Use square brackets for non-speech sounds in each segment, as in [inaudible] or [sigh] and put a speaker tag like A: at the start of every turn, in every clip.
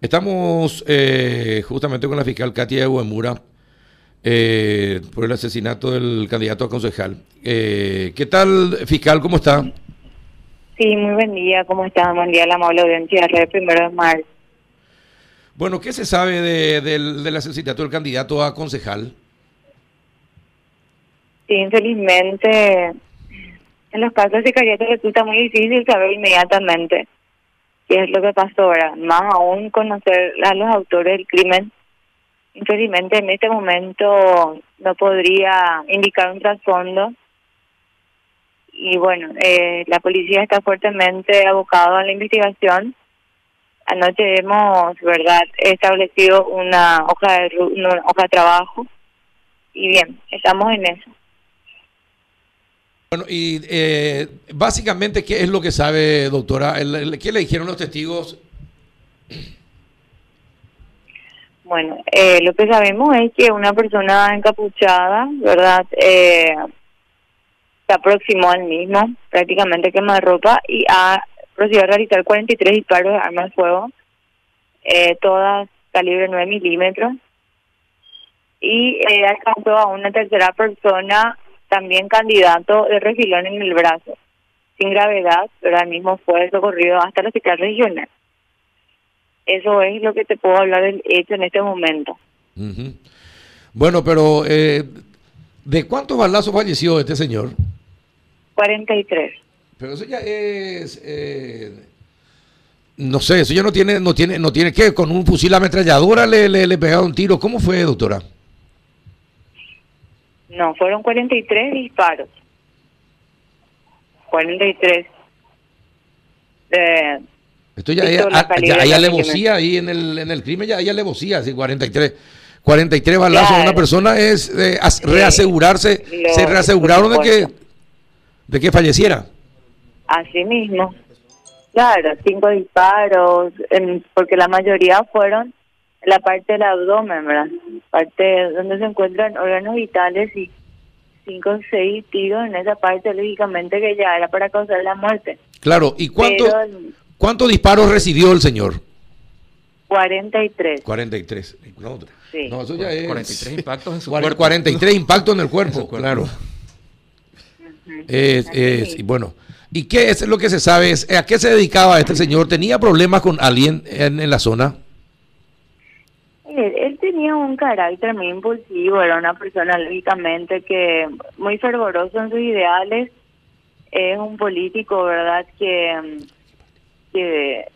A: Estamos eh, justamente con la fiscal Katia de Huemura eh, por el asesinato del candidato a concejal. Eh, ¿Qué tal, fiscal? ¿Cómo está?
B: Sí, muy buen día. ¿Cómo está? Buen día, la amable audiencia de primero de marzo.
A: Bueno, ¿qué se sabe de- del, del asesinato del candidato a concejal?
B: Sí, infelizmente, en los casos de Cariato resulta muy difícil saber inmediatamente qué es lo que pasó ahora. Más aún conocer a los autores del crimen. Infelizmente, en este momento no podría indicar un trasfondo. Y bueno, eh, la policía está fuertemente abocada a la investigación. Anoche hemos, verdad, establecido una hoja de una hoja de trabajo y bien, estamos en eso.
A: Bueno, y eh, básicamente, ¿qué es lo que sabe, doctora? ¿Qué le dijeron los testigos?
B: Bueno, eh, lo que sabemos es que una persona encapuchada, ¿verdad? Eh, se aproximó al mismo, prácticamente quema de ropa, y ha procedido a realizar 43 disparos de arma de fuego, eh, todas calibre 9 milímetros, y eh, alcanzó a una tercera persona, también candidato de refilón en el brazo, sin gravedad, pero al mismo fue socorrido hasta el hospital regional. Eso es lo que te puedo hablar del hecho en este momento.
A: Bueno, pero eh, ¿de cuántos balazos falleció este señor?
B: 43.
A: Pero eso ya es, eh, no sé, eso ya no tiene, no tiene, no tiene que con un fusil ametralladora le, le, le pegaron un tiro. ¿Cómo fue, doctora?
B: No, fueron 43 disparos. 43. Eh,
A: Esto ya, ah,
B: calibre
A: ya hay
B: 9
A: alevosía ahí en el, en el crimen, ya hay alevosía, sí, 43. 43 balazos a una persona es eh, as- reasegurarse,
B: Lo-
A: se reaseguraron de que, de que falleciera.
B: así mismo. Claro, cinco disparos, en- porque la mayoría fueron la parte del abdomen, ¿verdad? Parte donde se encuentran órganos vitales y cinco o seis tiros en esa parte, lógicamente que ya era para causar la muerte.
A: Claro, ¿y cuánto,
B: Pero
A: cuántos disparos recibió el señor?
B: 43.
A: 43. No,
B: Sí.
A: no, eso ya es...
C: 43 impactos en su
A: Cuare-
C: cuerpo.
A: 43 impactos en el cuerpo,
C: En su cuerpo.
A: claro. Es- y bueno, ¿y qué es lo que se sabe? Es, ¿A qué se dedicaba este señor? ¿Tenía problemas con alguien en, en la zona?
B: Tenía un carácter muy impulsivo, era una persona lógicamente que muy fervoroso en sus ideales, es un político, ¿verdad? Que, que,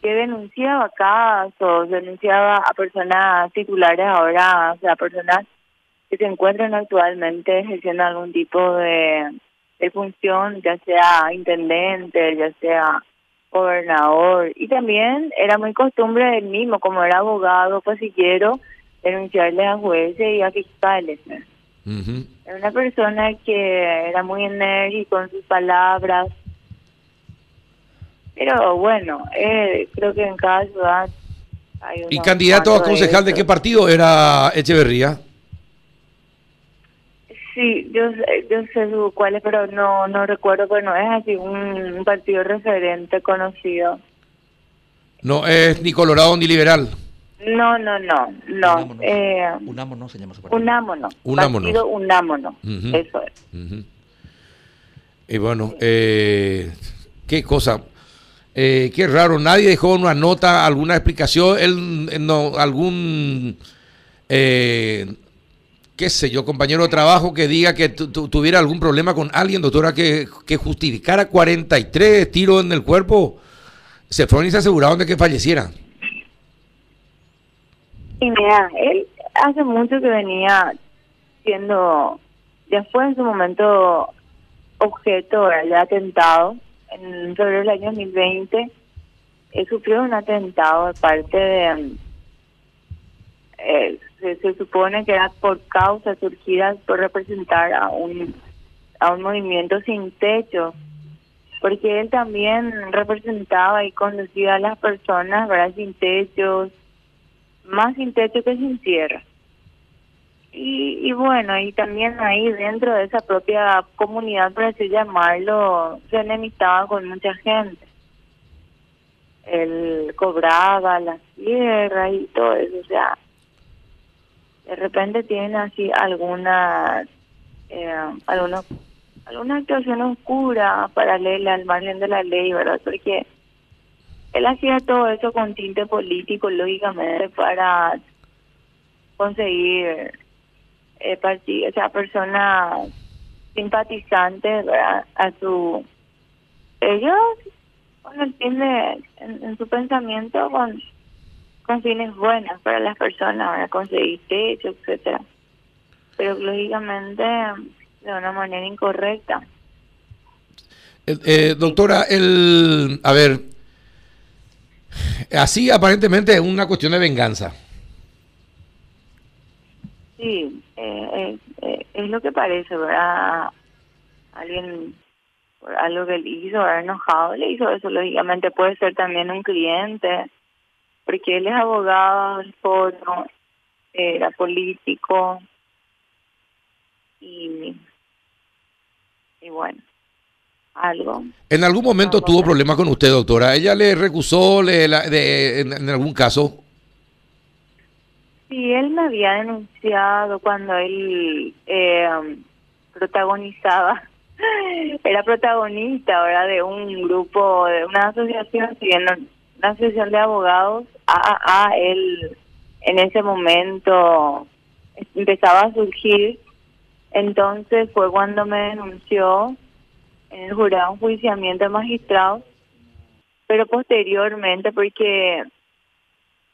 B: denunciaba casos, denunciaba a personas titulares ahora, o sea, personas que se encuentran actualmente ejerciendo algún tipo de, de función, ya sea intendente, ya sea gobernador y también era muy costumbre del mismo, como era abogado, pasillero, denunciarle a jueces y a fiscales. Era una persona que era muy enérgico en sus palabras, pero bueno, eh, creo que en cada ciudad hay
A: ¿Y candidato a concejal de qué partido era Echeverría?
B: Sí, yo, sé- yo sé su- cuál es, pero no no recuerdo, pero no es así un, un partido referente conocido.
A: No, es ni colorado ni liberal.
B: No, no, no, no.
C: Unámonos.
B: Eh,
C: Unámonos se llama su partido.
B: unámonos.
A: Unámonos.
B: Partido unámonos. Eso es.
A: Y bueno, eh, qué cosa. Eh, qué raro, nadie dejó una nota, alguna explicación, él eh, no, algún, eh, qué sé yo, compañero de trabajo que diga que tu- tu- tuviera algún problema con alguien, doctora, que, que justificara 43 tiros en el cuerpo, se fueron y se aseguraron de que falleciera.
B: Y mira, él hace mucho que venía siendo, ya fue en su momento objeto de atentado. En febrero del año 2020, él sufrió un atentado de parte de... mm, eh, se, supone que era por causas surgidas por representar a un, a un movimiento sin techo porque él también representaba y conducía a las personas, ¿verdad? Sin techos, más sin techo que sin tierra. Y, y bueno, y también ahí dentro de esa propia comunidad, por así llamarlo, se enemistaba con mucha gente. él cobraba la tierra y todo eso, o sea, de repente tiene así alguna, eh, alguna, alguna actuación oscura paralela al margen de la ley, ¿verdad? Porque él hacía todo eso con tinte político, lógicamente, para conseguir eh, partido, o sea, personas simpatizantes ¿verdad? a su ellos con el fin de en, su pensamiento con con fines buenos para las personas para conseguir techo etcétera. Pero lógicamente de una manera incorrecta.
A: Eh, eh, doctora el a ver así aparentemente es una cuestión de venganza.
B: Sí eh, eh, es lo que parece verdad alguien por algo que él hizo, haber enojado, le hizo eso, lógicamente. Puede ser también un cliente, porque él es abogado del foro, era político, y, y bueno, algo.
A: ¿En algún momento tuvo problemas con usted, doctora? ¿Ella le recusó le, de, en, algún caso?
B: Sí, él me había denunciado cuando él eh, protagonizaba [laughs] era protagonista ahora de un grupo, de una asociación, siguiendo una asociación de abogados, a él en ese momento empezaba a surgir, entonces fue cuando me denunció en el jurado un juiciamiento de magistrados, pero posteriormente porque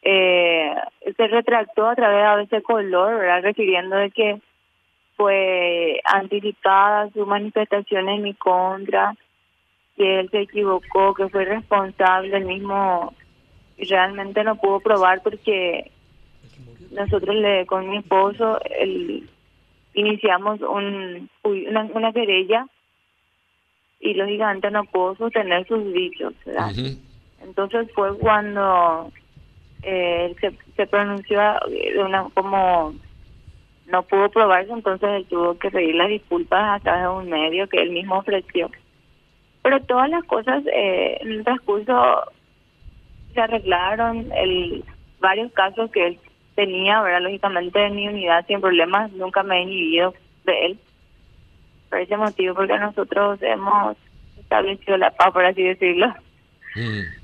B: eh, se retractó a través de ese color, ¿verdad? refiriendo de que fue anticipada su manifestación en mi contra, que él se equivocó, que fue responsable, el mismo realmente no pudo probar porque nosotros le con mi esposo el, iniciamos un, una, una querella y lógicamente no pudo sostener sus dichos. Entonces fue cuando eh, él se, se pronunció de una como no pudo probarse, entonces él tuvo que pedir las disculpas a través de un medio que él mismo ofreció. Pero todas las cosas eh, en el transcurso se arreglaron, el varios casos que él tenía, ¿verdad? Lógicamente en mi unidad sin problemas, nunca me he inhibido de él. Por ese motivo, porque nosotros hemos establecido la paz, por así decirlo.
A: Mm.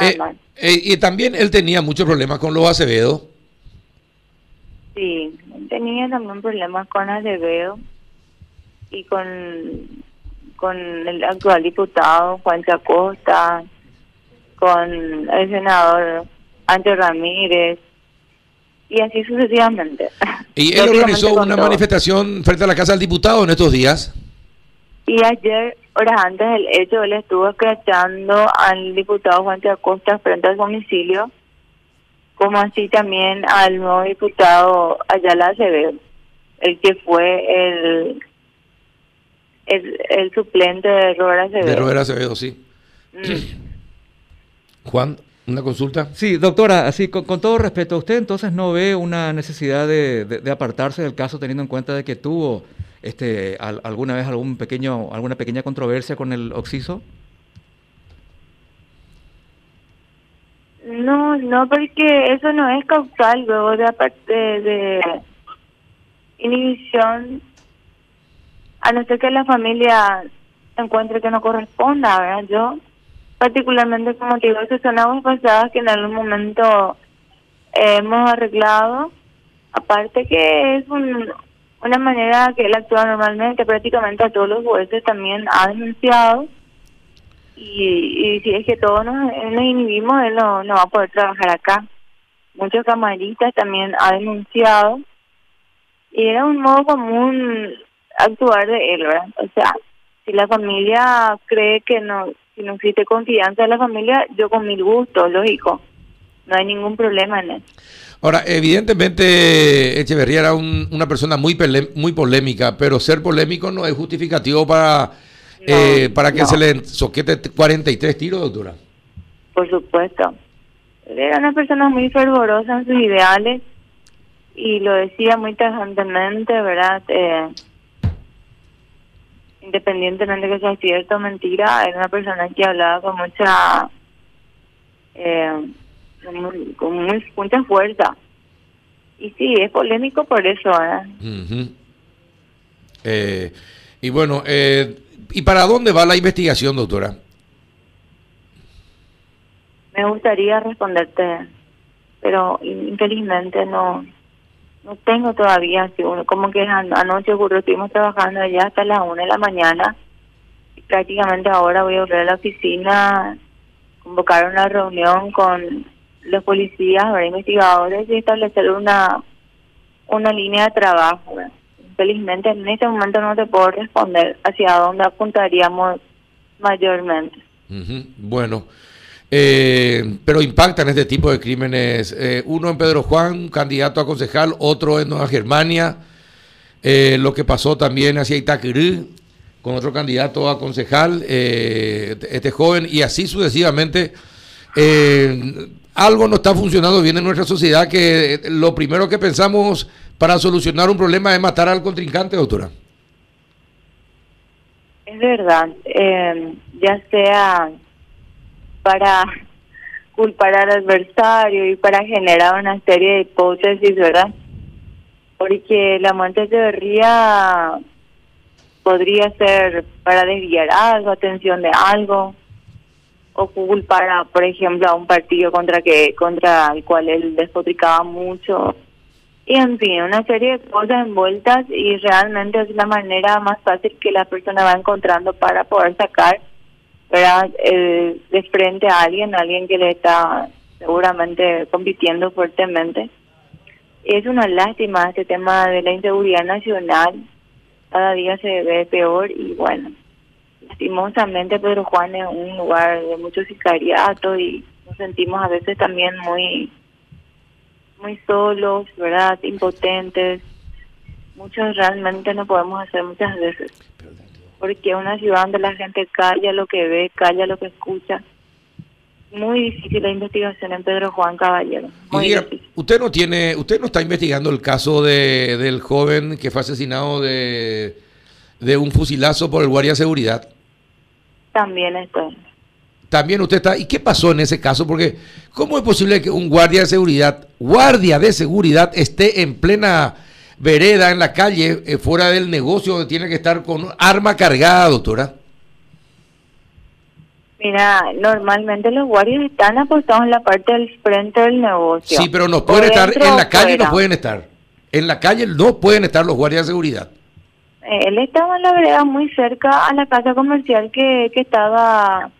A: Eh, eh, y también él tenía muchos problemas con los Acevedo.
B: Sí, tenía también problemas con Acevedo y con, con el actual diputado Juan Chacosta, con el senador Antonio Ramírez y así sucesivamente.
A: ¿Y [laughs] él organizó una manifestación frente a la casa del diputado en estos días?
B: Y ayer, horas antes del hecho, él estuvo escrachando al diputado Juan Chacosta frente al domicilio como así también al nuevo diputado Ayala Acevedo, el que fue el el, suplente de Robert Acevedo.
A: De Robert Acevedo, sí. Mm. Juan, ¿una consulta?
C: Sí, doctora, así con, todo respeto, ¿usted entonces no ve una necesidad de, de, apartarse del caso teniendo en cuenta de que tuvo este alguna vez algún pequeño alguna pequeña controversia con el Oxiso?
B: No, no, porque eso no es causal luego de aparte de inhibición, a no ser que la familia encuentre que no corresponda, ¿verdad? Yo, particularmente como te digo, son aguas pasadas que en algún momento hemos arreglado, aparte que es una manera que él actúa normalmente, prácticamente a todos los jueces también ha denunciado y, si es que todos nos, inhibimos, él no, no va a poder trabajar acá. Muchos camaristas también ha denunciado y era un modo común actuar de él, ¿verdad? O sea, si la familia cree que no, si no existe confianza en la familia, yo con mil gustos, lógico, no hay ningún problema en eso.
A: Ahora, evidentemente Echeverría era una persona muy, muy polémica, pero ser polémico no es justificativo para eh, para que se le soquete 43 tiros, doctora.
B: Por supuesto. Era una persona muy fervorosa en sus ideales y lo decía muy tajantemente, ¿verdad? Eh, independientemente de que sea cierto o mentira, era una persona que hablaba con mucha eh, con, mucha fuerza. Y sí, es polémico por eso.
A: ¿eh? y bueno, ¿y para dónde va la investigación, doctora?
B: Me gustaría responderte, pero infelizmente no no tengo todavía, como que anoche ocurrió, estuvimos trabajando allá hasta las una de la mañana y prácticamente ahora voy a volver a la oficina, convocar una reunión con los policías, los investigadores y establecer una, una línea de trabajo. Infelizmente en este momento no te puedo responder hacia dónde apuntaríamos mayormente.
A: Bueno. Eh, pero impactan este tipo de crímenes. Eh, uno en Pedro Juan, candidato a concejal, otro en Nueva Germania. Eh, lo que pasó también hacia Itaquirú, con otro candidato a concejal, este joven, y así sucesivamente. algo no está funcionando bien en nuestra sociedad, que lo primero que pensamos para solucionar un problema es matar al contrincante, doctora.
B: Es verdad, ya sea para culpar al adversario y para generar una serie de hipótesis, ¿verdad? Porque la muerte de podría ser para desviar algo, atención de algo, o culpar, por ejemplo, a un partido contra que contra el cual él despotricaba mucho. Y en fin, una serie de cosas envueltas y realmente es la manera más fácil que la persona va encontrando para poder sacar ¿verdad? Eh, de frente a alguien, alguien que le está seguramente compitiendo fuertemente. Es una lástima este tema de la inseguridad nacional, cada día se ve peor y bueno, lastimosamente Pedro Juan es un lugar de mucho sicariato y nos sentimos a veces también muy muy solos, ¿verdad? Impotentes. Muchos realmente no podemos hacer muchas veces porque es una ciudad donde la gente calla lo que ve, calla lo que escucha. Muy difícil la investigación en Pedro Juan Caballero.
A: usted no tiene, usted no está investigando el caso de, del joven que fue asesinado de, de un fusilazo por el guardia de seguridad.
B: También estoy.
A: También usted está. ¿Y qué pasó en ese caso? Porque ¿cómo es posible que un guardia de seguridad, guardia de seguridad, esté en plena vereda, en la calle, eh, fuera del negocio, donde tiene que estar con arma cargada, doctora?
B: Mira, normalmente los guardias están apostados en la parte del frente del negocio.
A: Sí, pero no pueden estar en la calle, no pueden estar. En la calle no pueden estar los guardias de seguridad.
B: Eh, él estaba en la vereda muy cerca a la casa comercial que, que estaba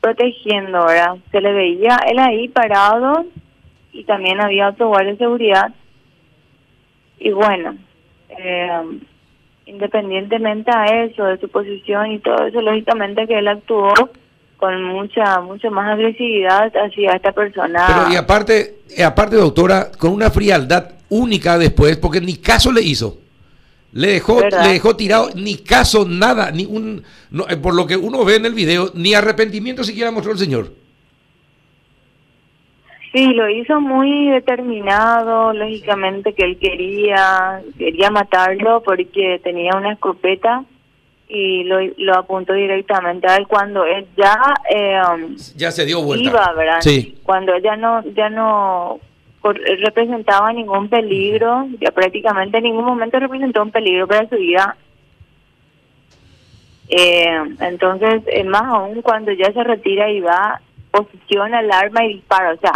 B: protegiendo, ¿verdad? Se le veía él ahí parado y también había otro guardia de seguridad y bueno, eh, independientemente a eso, de su posición y todo eso, lógicamente que él actuó con mucha mucha más agresividad hacia esta persona.
A: Pero y aparte, aparte doctora, con una frialdad única después, porque ni caso le hizo. Le dejó, le dejó tirado, ni caso, nada, ni un, eh, por lo que uno ve en el video, ni arrepentimiento siquiera mostró el señor.
B: Sí, lo hizo muy determinado, lógicamente que él quería quería matarlo porque tenía una escopeta y lo, lo apuntó directamente a él cuando él ya eh,
A: ya se dio vuelta.
B: Iba, ¿verdad? Sí. Cuando ya no ya no representaba ningún peligro, ya prácticamente en ningún momento representó un peligro para su vida. Eh, entonces, más aún cuando ya se retira y va, posiciona el arma y dispara, o sea,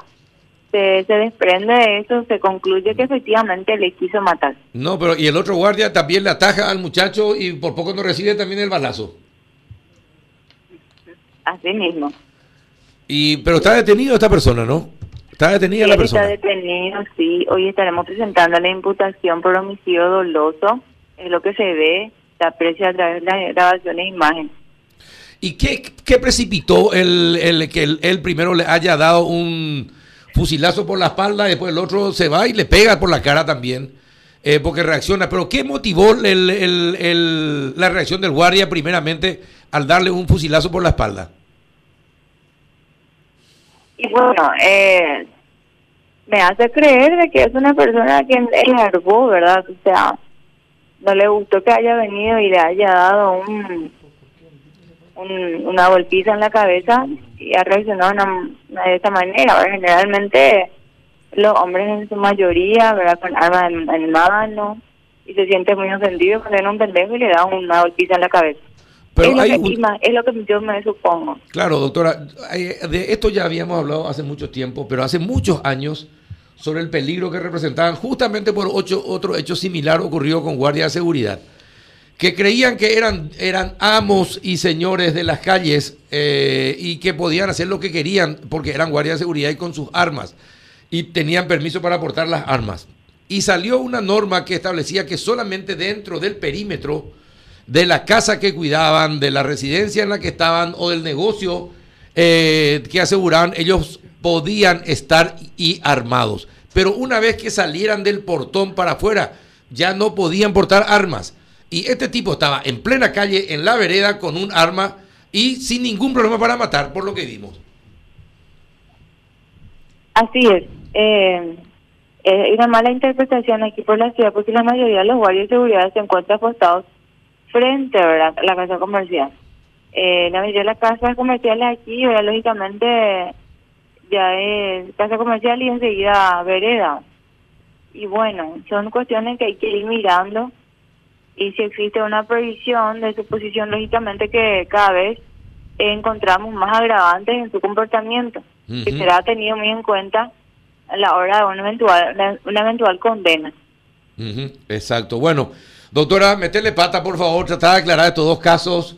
B: se, desprende de eso, se concluye que efectivamente le quiso matar.
A: No, pero y el otro guardia también le ataja al muchacho y por poco no recibe también el balazo.
B: Así mismo.
A: Y pero está detenido esta persona, ¿no? Está detenida la persona.
B: Está detenido, sí. Hoy estaremos presentando la imputación por homicidio doloso. Es lo que se ve, se aprecia a través de las grabaciones e imágenes.
A: ¿Y qué, qué precipitó el, el que él primero le haya dado un fusilazo por la espalda, después el otro se va y le pega por la cara también, eh, porque reacciona. Pero ¿qué motivó el, la reacción del guardia primeramente al darle un fusilazo por la espalda?
B: Y bueno, eh, me hace creer de que es una persona que largó, ¿verdad? O sea, no le gustó que haya venido y le haya dado un una golpiza en la cabeza y ha reaccionado de esta manera. Generalmente los hombres en su mayoría, ¿verdad? Con armas en, mano y se siente muy ofendido cuando viene un pendejo y le da una golpiza en la cabeza. Pero es, lo que, es lo que yo me supongo.
A: Claro, doctora, de esto ya habíamos hablado hace mucho tiempo, pero hace muchos años sobre el peligro que representaban justamente por ocho, otro hecho similar ocurrido con guardias de seguridad que creían que eran, eran amos y señores de las calles eh, y que podían hacer lo que querían porque eran guardias de seguridad y con sus armas y tenían permiso para portar las armas. Y salió una norma que establecía que solamente dentro del perímetro de la casa que cuidaban, de la residencia en la que estaban o del negocio eh, que aseguraban, ellos podían estar y armados. Pero una vez que salieran del portón para afuera, ya no podían portar armas. Y este tipo estaba en plena calle, en la vereda, con un arma y sin ningún problema para matar, por lo que vimos.
B: Así es. Eh, hay una mala interpretación aquí por la ciudad porque la mayoría de los guardias de seguridad se encuentran apostados frente a la casa comercial. Eh, la mayoría de las casas comerciales aquí, lógicamente, ya es casa comercial y enseguida vereda. Y bueno, son cuestiones que hay que ir mirando y si existe una previsión de su posición, lógicamente que cada vez encontramos más agravantes en su comportamiento, que será tenido muy en cuenta a la hora de una eventual, una eventual condena.
A: Exacto. Bueno, doctora, metele pata, por favor, tratar de aclarar estos dos casos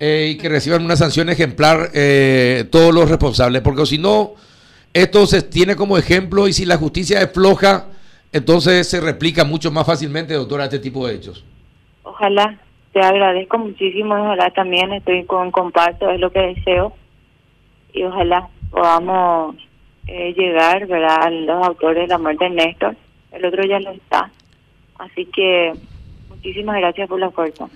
A: eh, y que reciban una sanción ejemplar eh, todos los responsables, porque si no, esto se tiene como ejemplo y si la justicia es floja, entonces se replica mucho más fácilmente, doctora, este tipo de hechos
B: ojalá, te agradezco muchísimo, ojalá también estoy con comparto, es lo que deseo, y ojalá podamos eh, llegar ¿verdad? a los autores de la muerte de Néstor, el otro ya lo está, así que muchísimas gracias por la fuerza.